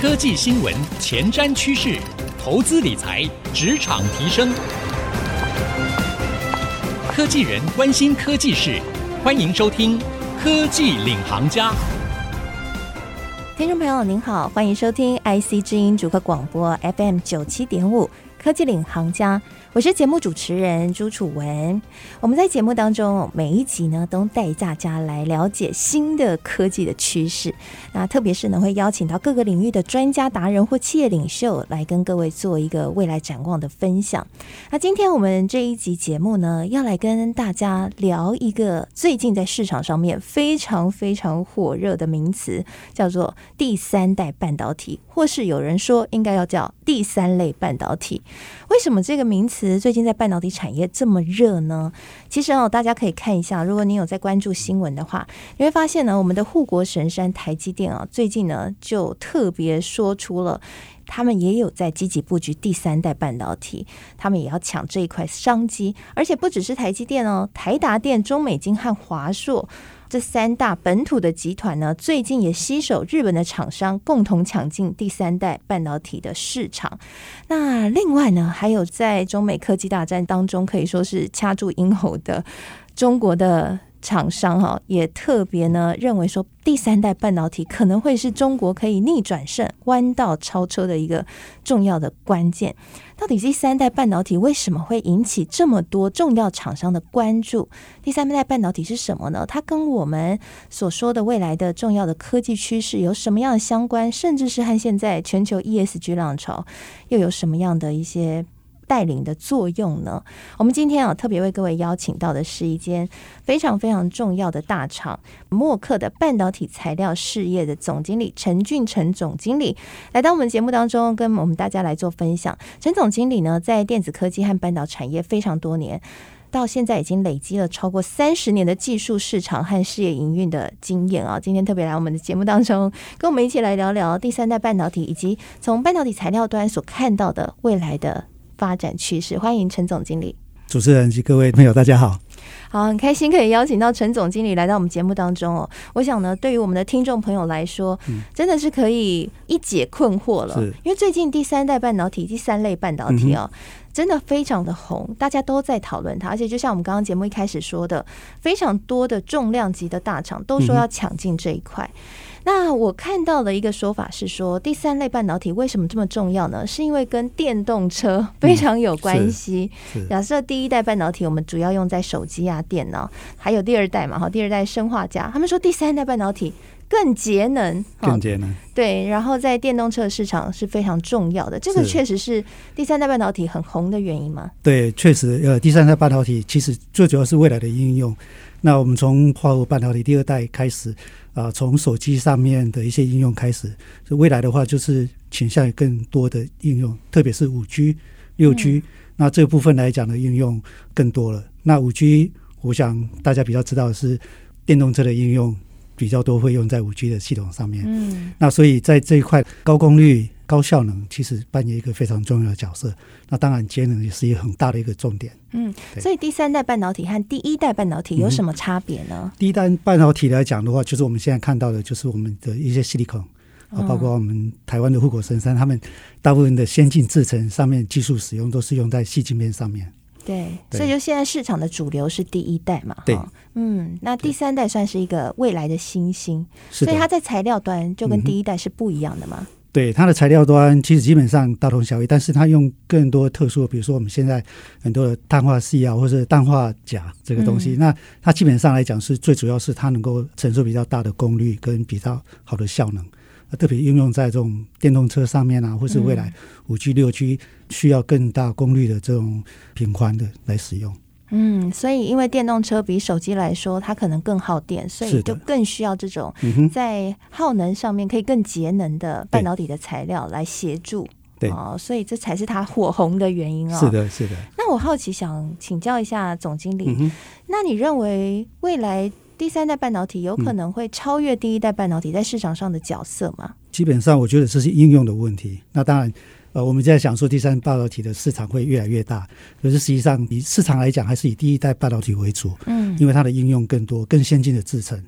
科技新闻、前瞻趋势、投资理财、职场提升，科技人关心科技事，欢迎收听《科技领航家》。听众朋友您好，欢迎收听 IC 之音主客广播 FM 九七点五《科技领航家》。我是节目主持人朱楚文。我们在节目当中每一集呢，都带大家来了解新的科技的趋势。那特别是呢，会邀请到各个领域的专家达人或企业领袖来跟各位做一个未来展望的分享。那今天我们这一集节目呢，要来跟大家聊一个最近在市场上面非常非常火热的名词，叫做第三代半导体，或是有人说应该要叫第三类半导体。为什么这个名词最近在半导体产业这么热呢？其实哦，大家可以看一下，如果你有在关注新闻的话，你会发现呢，我们的护国神山台积电啊，最近呢就特别说出了，他们也有在积极布局第三代半导体，他们也要抢这一块商机，而且不只是台积电哦，台达电、中美金和华硕。这三大本土的集团呢，最近也携手日本的厂商，共同抢进第三代半导体的市场。那另外呢，还有在中美科技大战当中，可以说是掐住咽喉的中国的。厂商哈也特别呢认为说，第三代半导体可能会是中国可以逆转胜、弯道超车的一个重要的关键。到底第三代半导体为什么会引起这么多重要厂商的关注？第三代半导体是什么呢？它跟我们所说的未来的重要的科技趋势有什么样的相关？甚至是和现在全球 ESG 浪潮又有什么样的一些？带领的作用呢？我们今天啊特别为各位邀请到的是一间非常非常重要的大厂——默克的半导体材料事业的总经理陈俊成总经理来到我们节目当中，跟我们大家来做分享。陈总经理呢，在电子科技和半导产业非常多年，到现在已经累积了超过三十年的技术、市场和事业营运的经验啊！今天特别来我们的节目当中，跟我们一起来聊聊第三代半导体，以及从半导体材料端所看到的未来的。发展趋势，欢迎陈总经理。主持人及各位朋友，大家好。好，很开心可以邀请到陈总经理来到我们节目当中哦。我想呢，对于我们的听众朋友来说，嗯、真的是可以一解困惑了。因为最近第三代半导体、第三类半导体哦，嗯、真的非常的红，大家都在讨论它。而且就像我们刚刚节目一开始说的，非常多的重量级的大厂都说要抢进这一块。嗯那我看到的一个说法是说，第三类半导体为什么这么重要呢？是因为跟电动车非常有关系。嗯、假设第一代半导体我们主要用在手机啊、电脑，还有第二代嘛，哈，第二代生化家。他们说第三代半导体更节能，更节能。对，然后在电动车市场是非常重要的。这个确实是第三代半导体很红的原因吗？对，确实，呃，第三代半导体其实最主要是未来的应用。那我们从化合物半导体第二代开始。啊，从手机上面的一些应用开始，未来的话就是倾向于更多的应用，特别是五 G、六 G，那这部分来讲的应用更多了。那五 G，我想大家比较知道的是电动车的应用比较多，会用在五 G 的系统上面。嗯，那所以在这一块高功率。高效能其实扮演一个非常重要的角色，那当然节能也是一个很大的一个重点。嗯，所以第三代半导体和第一代半导体有什么差别呢？嗯，第一代半导体来讲的话，就是我们现在看到的，就是我们的一些矽利康啊，包括我们台湾的护国神山，他们大部分的先进制程上面技术使用都是用在细晶片上面。对，所以就现在市场的主流是第一代嘛。对，嗯，那第三代算是一个未来的新兴，所以它在材料端就跟第一代是不一样的嘛。嗯对它的材料端其实基本上大同小异，但是它用更多特殊的，比如说我们现在很多的碳化矽啊，或者氮化钾这个东西，嗯、那它基本上来讲是最主要是它能够承受比较大的功率跟比较好的效能，特别应用在这种电动车上面啊，或是未来五 G、六 G 需要更大功率的这种频宽的来使用。嗯，所以因为电动车比手机来说，它可能更耗电，所以就更需要这种在耗能上面可以更节能的半导体的材料来协助。对哦，所以这才是它火红的原因啊、哦。是的，是的。那我好奇想请教一下总经理，嗯、那你认为未来第三代半导体有可能会超越第一代半导体在市场上的角色吗？基本上，我觉得这是应用的问题。那当然。呃，我们在想说，第三代半导体的市场会越来越大，可是实际上以市场来讲，还是以第一代半导体为主，嗯，因为它的应用更多、更先进的制程。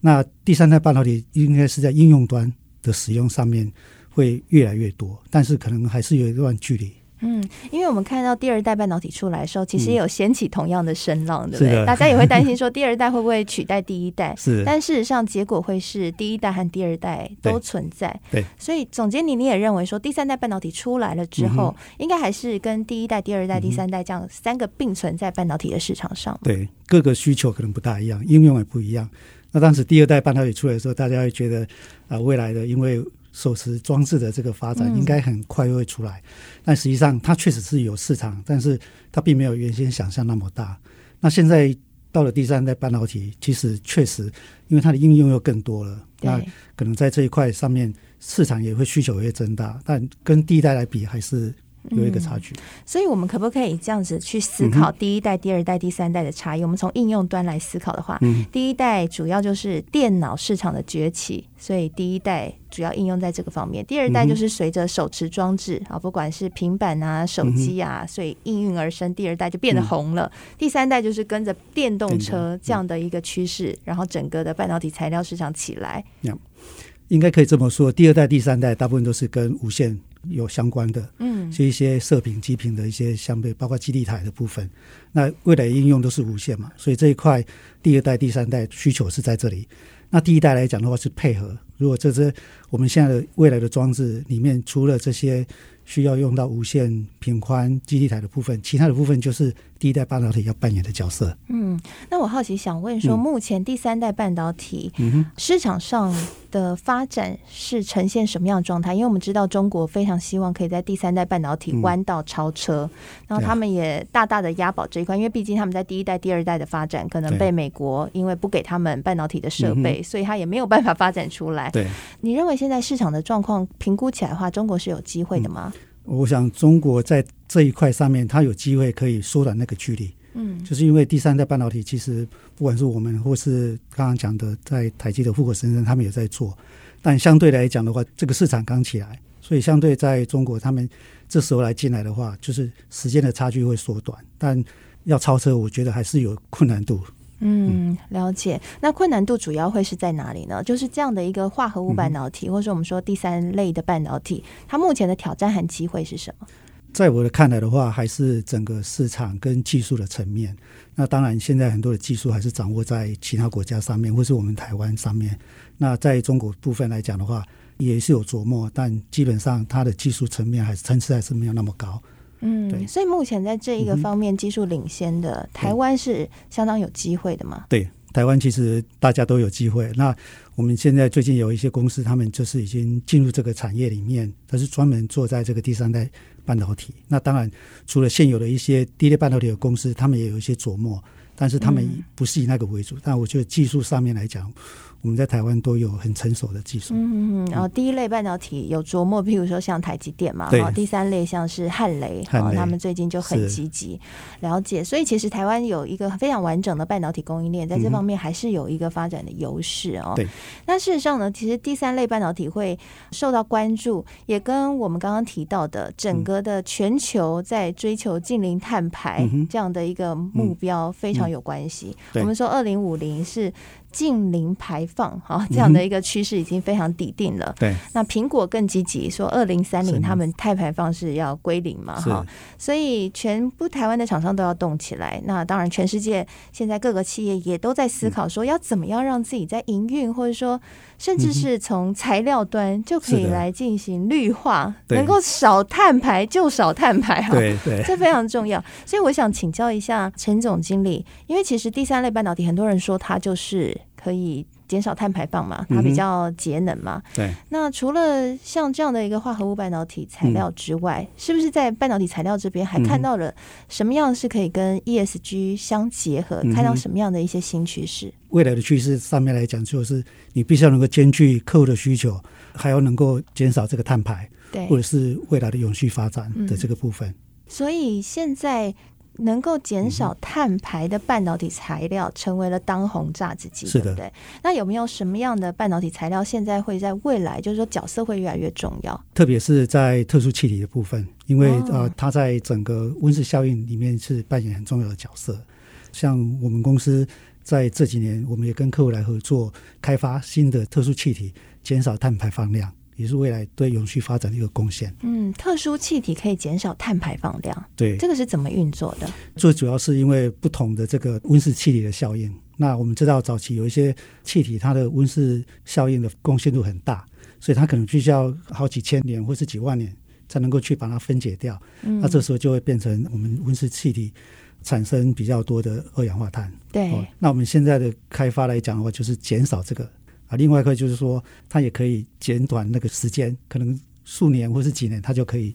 那第三代半导体应该是在应用端的使用上面会越来越多，但是可能还是有一段距离。嗯，因为我们看到第二代半导体出来的时候，其实也有掀起同样的声浪，嗯、对不对？大家也会担心说第二代会不会取代第一代？是，但事实上结果会是第一代和第二代都存在。对，所以总监你你也认为说第三代半导体出来了之后，嗯、应该还是跟第一代、第二代、第三代这样三个并存在半导体的市场上。对，各个需求可能不大一样，应用也不一样。那当时第二代半导体出来的时候，大家会觉得啊、呃，未来的因为。手持装置的这个发展应该很快会出来，嗯、但实际上它确实是有市场，但是它并没有原先想象那么大。那现在到了第三代半导体，其实确实因为它的应用又更多了，那可能在这一块上面市场也会需求也会增大，但跟第一代来比还是。有一个差距，嗯，所以我们可不可以这样子去思考第一代、第二代、第三代的差异？嗯、我们从应用端来思考的话，嗯、第一代主要就是电脑市场的崛起，所以第一代主要应用在这个方面。第二代就是随着手持装置啊，不管是平板啊、手机啊，所以应运而生。第二代就变得红了。嗯、第三代就是跟着电动车这样的一个趋势，然后整个的半导体材料市场起来。嗯、应该可以这么说，第二代、第三代大部分都是跟无线。有相关的，嗯，是一些射频、基频的一些相对，包括基地台的部分。那未来应用都是无线嘛，所以这一块第二代、第三代需求是在这里。那第一代来讲的话是配合，如果这是我们现在的未来的装置里面，除了这些。需要用到无线频宽基地台的部分，其他的部分就是第一代半导体要扮演的角色。嗯，那我好奇想问说，目前第三代半导体市场上的发展是呈现什么样的状态？因为我们知道中国非常希望可以在第三代半导体弯道超车，嗯、然后他们也大大的押宝这一块，因为毕竟他们在第一代、第二代的发展可能被美国因为不给他们半导体的设备，所以他也没有办法发展出来。对，你认为现在市场的状况评估起来的话，中国是有机会的吗？嗯我想中国在这一块上面，它有机会可以缩短那个距离。嗯，就是因为第三代半导体，其实不管是我们或是刚刚讲的，在台积的富国深圳，他们也在做。但相对来讲的话，这个市场刚起来，所以相对在中国，他们这时候来进来的话，就是时间的差距会缩短。但要超车，我觉得还是有困难度。嗯，了解。那困难度主要会是在哪里呢？就是这样的一个化合物半导体，嗯、或者说我们说第三类的半导体，它目前的挑战和机会是什么？在我的看来的话，还是整个市场跟技术的层面。那当然，现在很多的技术还是掌握在其他国家上面，或是我们台湾上面。那在中国部分来讲的话，也是有琢磨，但基本上它的技术层面还是层次还是没有那么高。嗯，对，所以目前在这一个方面技术领先的、嗯、台湾是相当有机会的嘛？对，台湾其实大家都有机会。那我们现在最近有一些公司，他们就是已经进入这个产业里面，它是专门做在这个第三代半导体。那当然，除了现有的一些第一代半导体的公司，他们也有一些琢磨，但是他们不是以那个为主。嗯、但我觉得技术上面来讲。我们在台湾都有很成熟的技术。嗯嗯，然后第一类半导体有琢磨，譬如说像台积电嘛，对第三类像是汉雷，他们最近就很积极了解。所以其实台湾有一个非常完整的半导体供应链，在这方面还是有一个发展的优势哦。对。那事实上呢，其实第三类半导体会受到关注，也跟我们刚刚提到的整个的全球在追求近零碳排这样的一个目标非常有关系。我们说二零五零是。净零排放，哈，这样的一个趋势已经非常底定了。嗯、对，那苹果更积极，说二零三零他们碳排放是要归零嘛，哈，所以全部台湾的厂商都要动起来。那当然，全世界现在各个企业也都在思考，说要怎么样让自己在营运，或者说甚至是从材料端就可以来进行绿化，能够少碳排就少碳排，哈，对对，这非常重要。所以我想请教一下陈总经理，因为其实第三类半导体，很多人说它就是。可以减少碳排放嘛？它比较节能嘛？嗯、对。那除了像这样的一个化合物半导体材料之外，嗯、是不是在半导体材料这边还看到了什么样是可以跟 ESG 相结合？嗯、看到什么样的一些新趋势？未来的趋势上面来讲，就是你必须要能够兼具客户的需求，还要能够减少这个碳排，对，或者是未来的永续发展的这个部分。嗯、所以现在。能够减少碳排的半导体材料成为了当红炸子鸡，是的，对不对？那有没有什么样的半导体材料现在会在未来，就是说角色会越来越重要？特别是在特殊气体的部分，因为、哦、呃，它在整个温室效应里面是扮演很重要的角色。像我们公司在这几年，我们也跟客户来合作，开发新的特殊气体，减少碳排放量。也是未来对永续发展的一个贡献。嗯，特殊气体可以减少碳排放量，对，这个是怎么运作的？最主要是因为不同的这个温室气体的效应。那我们知道早期有一些气体，它的温室效应的贡献度很大，所以它可能必须要好几千年或是几万年才能够去把它分解掉。嗯，那这时候就会变成我们温室气体产生比较多的二氧化碳。对，哦，那我们现在的开发来讲的话，就是减少这个啊。另外一个就是说，它也可以减短那个时间，可能数年或是几年，它就可以。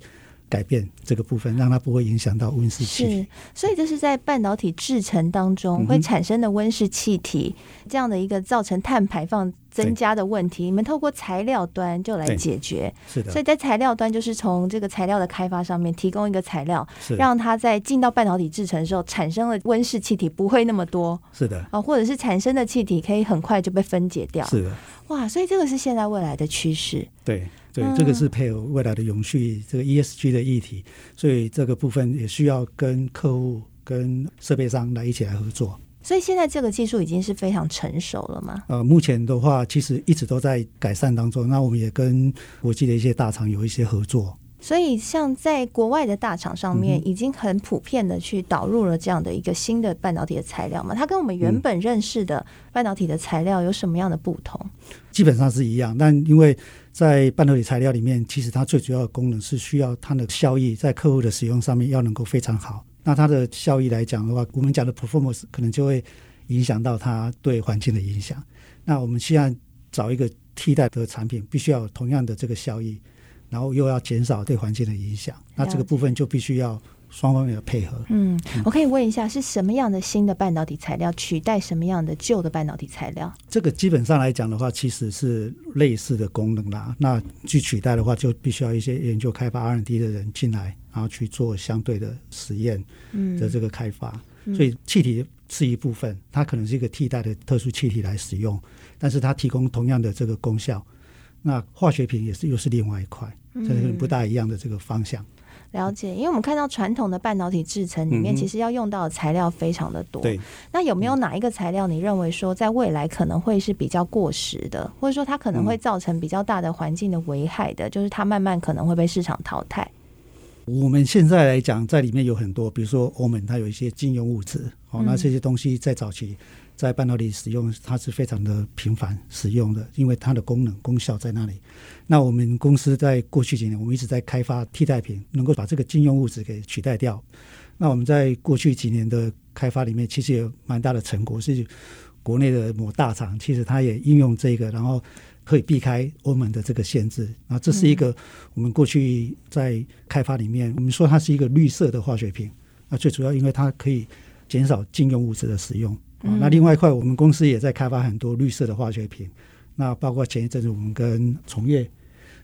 改变这个部分，让它不会影响到温室气体。是，所以这是在半导体制成当中会产生的温室气体，嗯、这样的一个造成碳排放增加的问题。你们透过材料端就来解决。是的。所以在材料端，就是从这个材料的开发上面提供一个材料，让它在进到半导体制成的时候产生了温室气体不会那么多。是的。啊，或者是产生的气体可以很快就被分解掉。是的。哇，所以这个是现在未来的趋势。对。对，这个是配合未来的永续这个 ESG 的议题，所以这个部分也需要跟客户、跟设备商来一起来合作。所以现在这个技术已经是非常成熟了吗？呃，目前的话，其实一直都在改善当中。那我们也跟国际的一些大厂有一些合作。所以，像在国外的大厂上面，已经很普遍的去导入了这样的一个新的半导体的材料嘛？它跟我们原本认识的半导体的材料有什么样的不同？基本上是一样，但因为在半导体材料里面，其实它最主要的功能是需要它的效益在客户的使用上面要能够非常好。那它的效益来讲的话，我们讲的 performance 可能就会影响到它对环境的影响。那我们需要找一个替代的产品，必须要有同样的这个效益。然后又要减少对环境的影响，那这个部分就必须要双方面的配合。嗯，我可以问一下，是什么样的新的半导体材料取代什么样的旧的半导体材料？这个基本上来讲的话，其实是类似的功能啦。那去取代的话，就必须要一些研究开发 R&D 的人进来，然后去做相对的实验的这个开发。嗯，所以气体是一部分，它可能是一个替代的特殊气体来使用，但是它提供同样的这个功效。那化学品也是又是另外一块。这是不大一样的这个方向。嗯，了解，因为我们看到传统的半导体制程里面，其实要用到的材料非常的多。对，那有没有哪一个材料你认为说在未来可能会是比较过时的，或者说它可能会造成比较大的环境的危害的？就是它慢慢可能会被市场淘汰。我们现在来讲，在里面有很多，比如说欧盟它有一些禁用物质，哦，那这些东西在早期。在半导体使用，它是非常的频繁使用的，因为它的功能功效在那里。那我们公司在过去几年，我们一直在开发替代品，能够把这个禁用物质给取代掉。那我们在过去几年的开发里面，其实也有蛮大的成果，是国内的某大厂，其实它也应用这个，然后可以避开欧盟的这个限制。然后这是一个我们过去在开发里面，我们说它是一个绿色的化学品。那最主要因为它可以减少禁用物质的使用。嗯、那另外一块，我们公司也在开发很多绿色的化学品。那包括前一阵子我们跟从业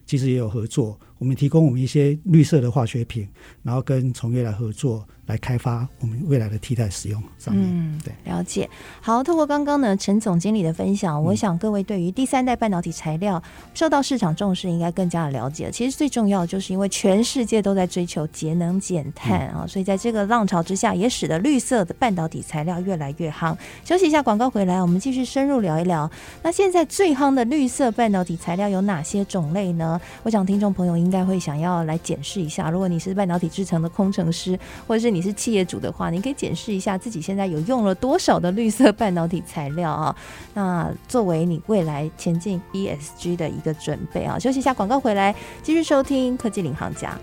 其实也有合作，我们提供我们一些绿色的化学品，然后跟从业来合作。来开发我们未来的替代使用上面，嗯，对，了解。好，透过刚刚呢陈总经理的分享，我想各位对于第三代半导体材料受到市场重视，应该更加的了解。其实最重要的就是因为全世界都在追求节能减碳啊，所以在这个浪潮之下，也使得绿色的半导体材料越来越夯。休息一下，广告回来，我们继续深入聊一聊。那现在最夯的绿色半导体材料有哪些种类呢？我想听众朋友应应该会想要来检视一下。如果你是半导体制成的工程师，或者是。你是企业主的话，你可以检视一下自己现在有用了多少的绿色半导体材料啊？那作为你未来前进 ESG 的一个准备啊。休息一下，广告回来继续收听科技领航家。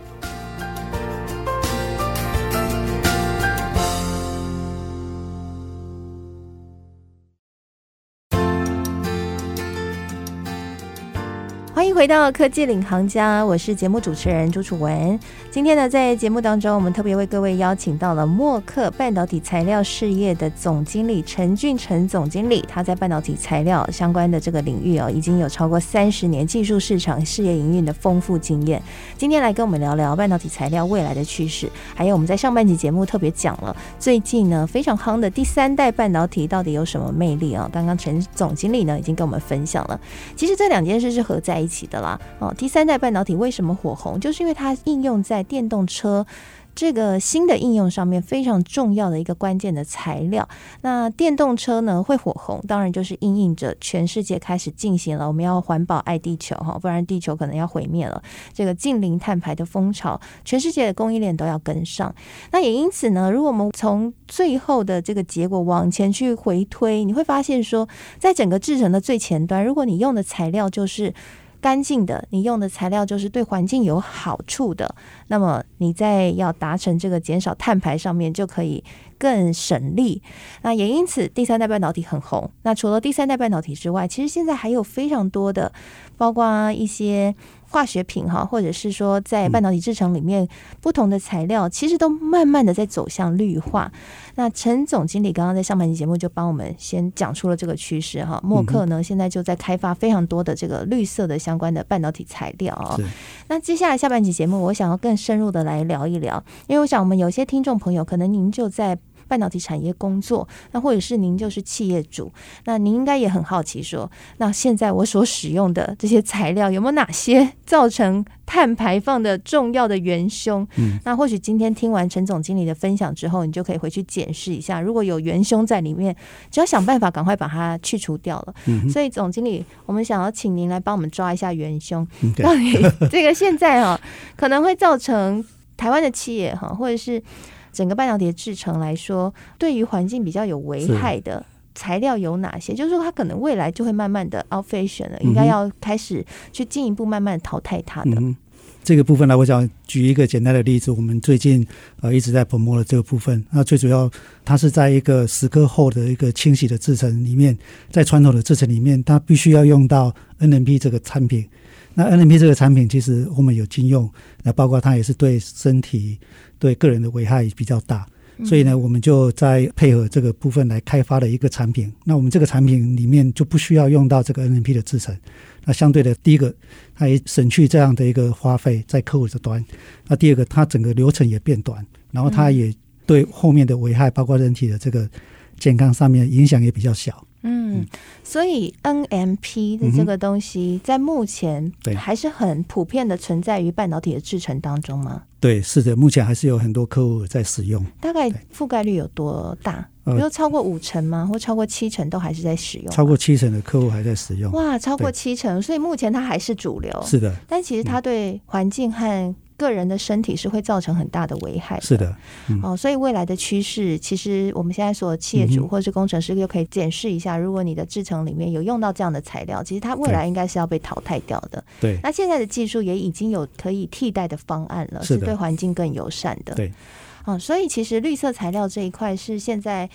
欢迎回到科技领航家，我是节目主持人朱楚文。今天呢，在节目当中，我们特别为各位邀请到了默克半导体材料事业的总经理陈俊成总经理。他在半导体材料相关的这个领域哦，已经有超过三十年技术、市场、事业营运的丰富经验。今天来跟我们聊聊半导体材料未来的趋势，还有我们在上半集节目特别讲了最近呢非常夯的第三代半导体到底有什么魅力啊？刚刚陈总经理呢已经跟我们分享了。其实这两件事是合在一一起的啦。哦，第三代半导体为什么火红？就是因为它应用在电动车这个新的应用上面非常重要的一个关键的材料。那电动车呢会火红，当然就是应应着全世界开始进行了我们要环保爱地球哈，不然地球可能要毁灭了。这个近零碳排的风潮，全世界的供应链都要跟上。那也因此呢，如果我们从最后的这个结果往前去回推，你会发现说，在整个制程的最前端，如果你用的材料就是干净的，你用的材料就是对环境有好处的，那么你在要达成这个减少碳排上面就可以更省力。那也因此，第三代半导体很红。那除了第三代半导体之外，其实现在还有非常多的，包括一些。化学品哈，或者是说在半导体制成里面，不同的材料其实都慢慢的在走向绿化。那陈总经理刚刚在上半期节目就帮我们先讲出了这个趋势哈。默克呢现在就在开发非常多的这个绿色的相关的半导体材料。那接下来下半期节目，我想要更深入的来聊一聊，因为我想我们有些听众朋友可能您就在。半导体产业工作，那或者是您就是企业主，那您应该也很好奇说，那现在我所使用的这些材料有没有哪些造成碳排放的重要的元凶？嗯，那或许今天听完陈总经理的分享之后，你就可以回去检视一下，如果有元凶在里面，只要想办法赶快把它去除掉了。嗯，所以总经理，我们想要请您来帮我们抓一下元凶，到底这个现在哈可能会造成台湾的企业哈，或者是。整个半导体的制成来说，对于环境比较有危害的材料有哪些？就是说，它可能未来就会慢慢的 out fashion 了，应该要开始去进一步慢慢淘汰它的。嗯、这个部分呢，我想举一个简单的例子。我们最近呃一直在 promote 的这个部分，那最主要它是在一个蚀刻后的一个清洗的制成里面，在传统的制成里面，它必须要用到 NMP 这个产品。那 NMP 这个产品其实我们有禁用，那包括它也是对身体。对个人的危害比较大，所以呢，我们就在配合这个部分来开发了一个产品。那我们这个产品里面就不需要用到这个 NMP 的制成。那相对的，第一个，它也省去这样的一个花费在客户的端。那第二个，它整个流程也变短，然后它也对后面的危害，包括人体的这个健康上面影响也比较小。嗯，所以 NMP 的这个东西在目前还是很普遍的存在于半导体的制程当中吗？对，是的，目前还是有很多客户在使用。大概覆盖率有多大？比如超过五成吗？或超过七成都还是在使用？超过七成的客户还在使用。哇，超过七成，所以目前它还是主流。是的，但其实它对环境和个人的身体是会造成很大的危害。是的，嗯、哦，所以未来的趋势，其实我们现在所有企业主或是工程师就可以检视一下，如果你的制程里面有用到这样的材料，其实它未来应该是要被淘汰掉的。对，那现在的技术也已经有可以替代的方案了，是，是对环境更友善的。对，哦，所以其实绿色材料这一块是现在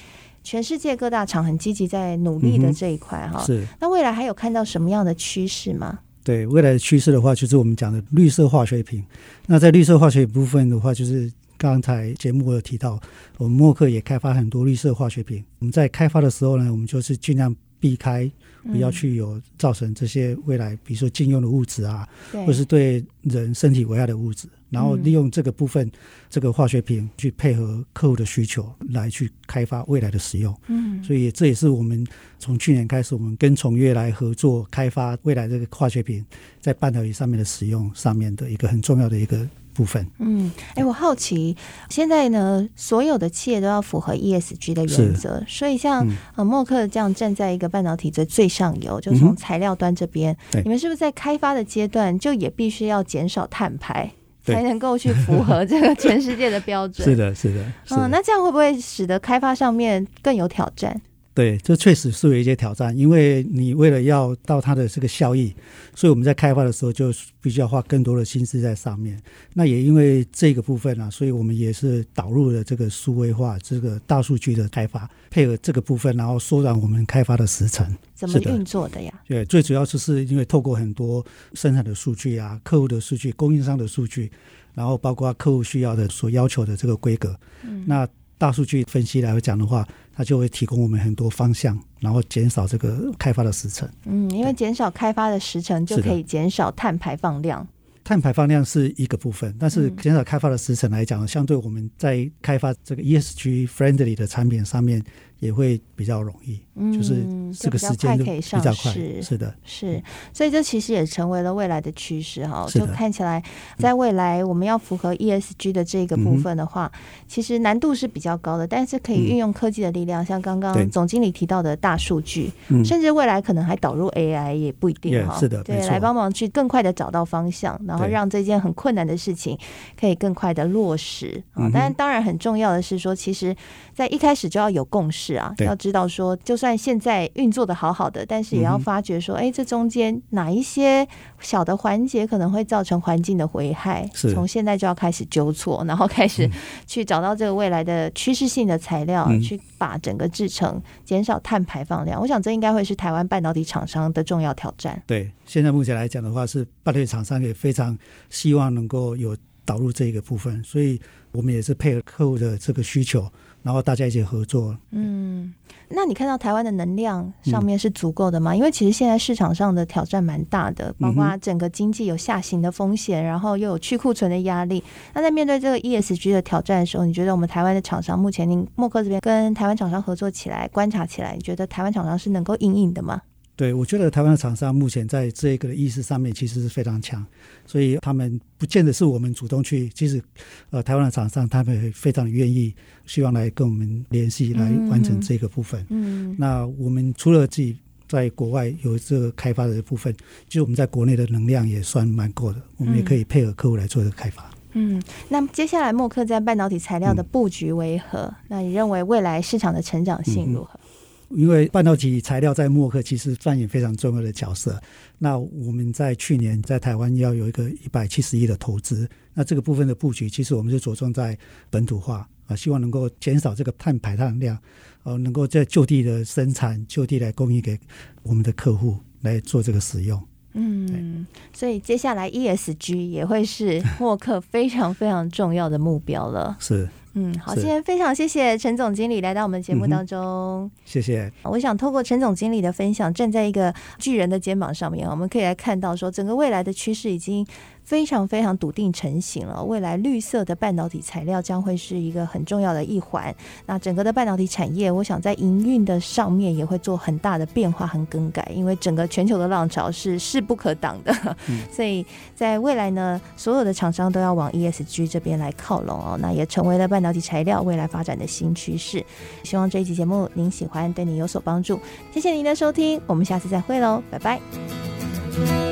全世界各大厂很积极在努力的这一块哈。是，那未来还有看到什么样的趋势吗？对未来的趋势的话，就是我们讲的绿色化学品。那在绿色化学品部分的话，就是刚才节目有提到，我们默克也开发很多绿色化学品。我们在开发的时候呢，我们就是尽量避开。不要去有造成这些未来，比如说禁用的物质啊，对或是对人身体危害的物质，然后利用这个部分，嗯、这个化学品去配合客户的需求来去开发未来的使用。嗯，所以这也是我们从去年开始，我们跟崇越来合作开发未来这个化学品在半导体上面的使用上面的一个很重要的一个。部分，嗯，哎，我好奇，现在呢，所有的企业都要符合 ESG 的原则，所以像呃默克这样站在一个半导体的最上游，就从材料端这边，你们是不是在开发的阶段就也必须要减少碳排，才能够去符合这个全世界的标准？是的，是的，嗯，那这样会不会使得开发上面更有挑战？对，这确实是有一些挑战，因为你为了要到它的这个效益，所以我们在开发的时候就必须要花更多的心思在上面。那也因为这个部分啊，所以我们也是导入了这个数位化、这个大数据的开发，配合这个部分，然后缩短我们开发的时程。怎么运作的呀？对，最主要就是因为透过很多生产的数据啊、客户的数据、供应商的数据，然后包括客户需要的所要求的这个规格，嗯，那。大数据分析来讲的话，它就会提供我们很多方向，然后减少这个开发的时程。嗯，因为减少开发的时程，就可以减少碳排放量。碳排放量是一个部分，但是减少开发的时程来讲，嗯、相对我们在开发这个 ESG friendly 的产品上面也会比较容易。嗯、就是这个时间可以上市，是的，是，所以这其实也成为了未来的趋势哈。就看起来，在未来我们要符合 ESG 的这个部分的话，嗯、其实难度是比较高的，但是可以运用科技的力量，嗯、像刚刚总经理提到的大数据，甚至未来可能还导入 AI 也不一定哈。是的，对，来帮忙去更快的找到方向，然后让这件很困难的事情可以更快的落实啊。但当然很重要的是说，其实在一开始就要有共识啊，要知道说，就算现在运作的好好的，但是也要发觉说，哎、欸，这中间哪一些小的环节可能会造成环境的危害，从现在就要开始纠错，然后开始去找到这个未来的趋势性的材料，嗯、去把整个制成减少碳排放量。我想这应该会是台湾半导体厂商的重要挑战。对，现在目前来讲的话，是半导体厂商也非常希望能够有导入这一个部分，所以我们也是配合客户的这个需求，然后大家一起合作。嗯。那你看到台湾的能量上面是足够的吗？嗯、因为其实现在市场上的挑战蛮大的，包括整个经济有下行的风险，然后又有去库存的压力。那在面对这个 ESG 的挑战的时候，你觉得我们台湾的厂商目前，您默克这边跟台湾厂商合作起来，观察起来，你觉得台湾厂商是能够应应的吗？对，我觉得台湾的厂商目前在这个的意识上面其实是非常强，所以他们不见得是我们主动去，其实呃，台湾的厂商他们非常愿意，希望来跟我们联系，来完成这个部分。嗯，那我们除了自己在国外有这个开发的部分，其实我们在国内的能量也算蛮够的，我们也可以配合客户来做这个开发。嗯，那接下来默克在半导体材料的布局为何？嗯、那你认为未来市场的成长性如何？嗯因为半导体材料在默克其实扮演非常重要的角色。那我们在去年在台湾要有一个一百七十亿的投资，那这个部分的布局，其实我们就着重在本土化啊，希望能够减少这个碳排放量，呃，能够在就地的生产，就地来供应给我们的客户来做这个使用。嗯，所以接下来 ESG 也会是默克非常非常重要的目标了。是。嗯，好，今天非常谢谢陈总经理来到我们节目当中，嗯，谢谢。我想透过陈总经理的分享，站在一个巨人的肩膀上面，我们可以来看到说，整个未来的趋势已经。非常非常笃定成型了，未来绿色的半导体材料将会是一个很重要的一环。那整个的半导体产业，我想在营运的上面也会做很大的变化和更改，因为整个全球的浪潮是势不可挡的。嗯、所以在未来呢，所有的厂商都要往 ESG 这边来靠拢哦，那也成为了半导体材料未来发展的新趋势。希望这一期节目您喜欢，对你有所帮助。谢谢您的收听，我们下次再会喽，拜拜。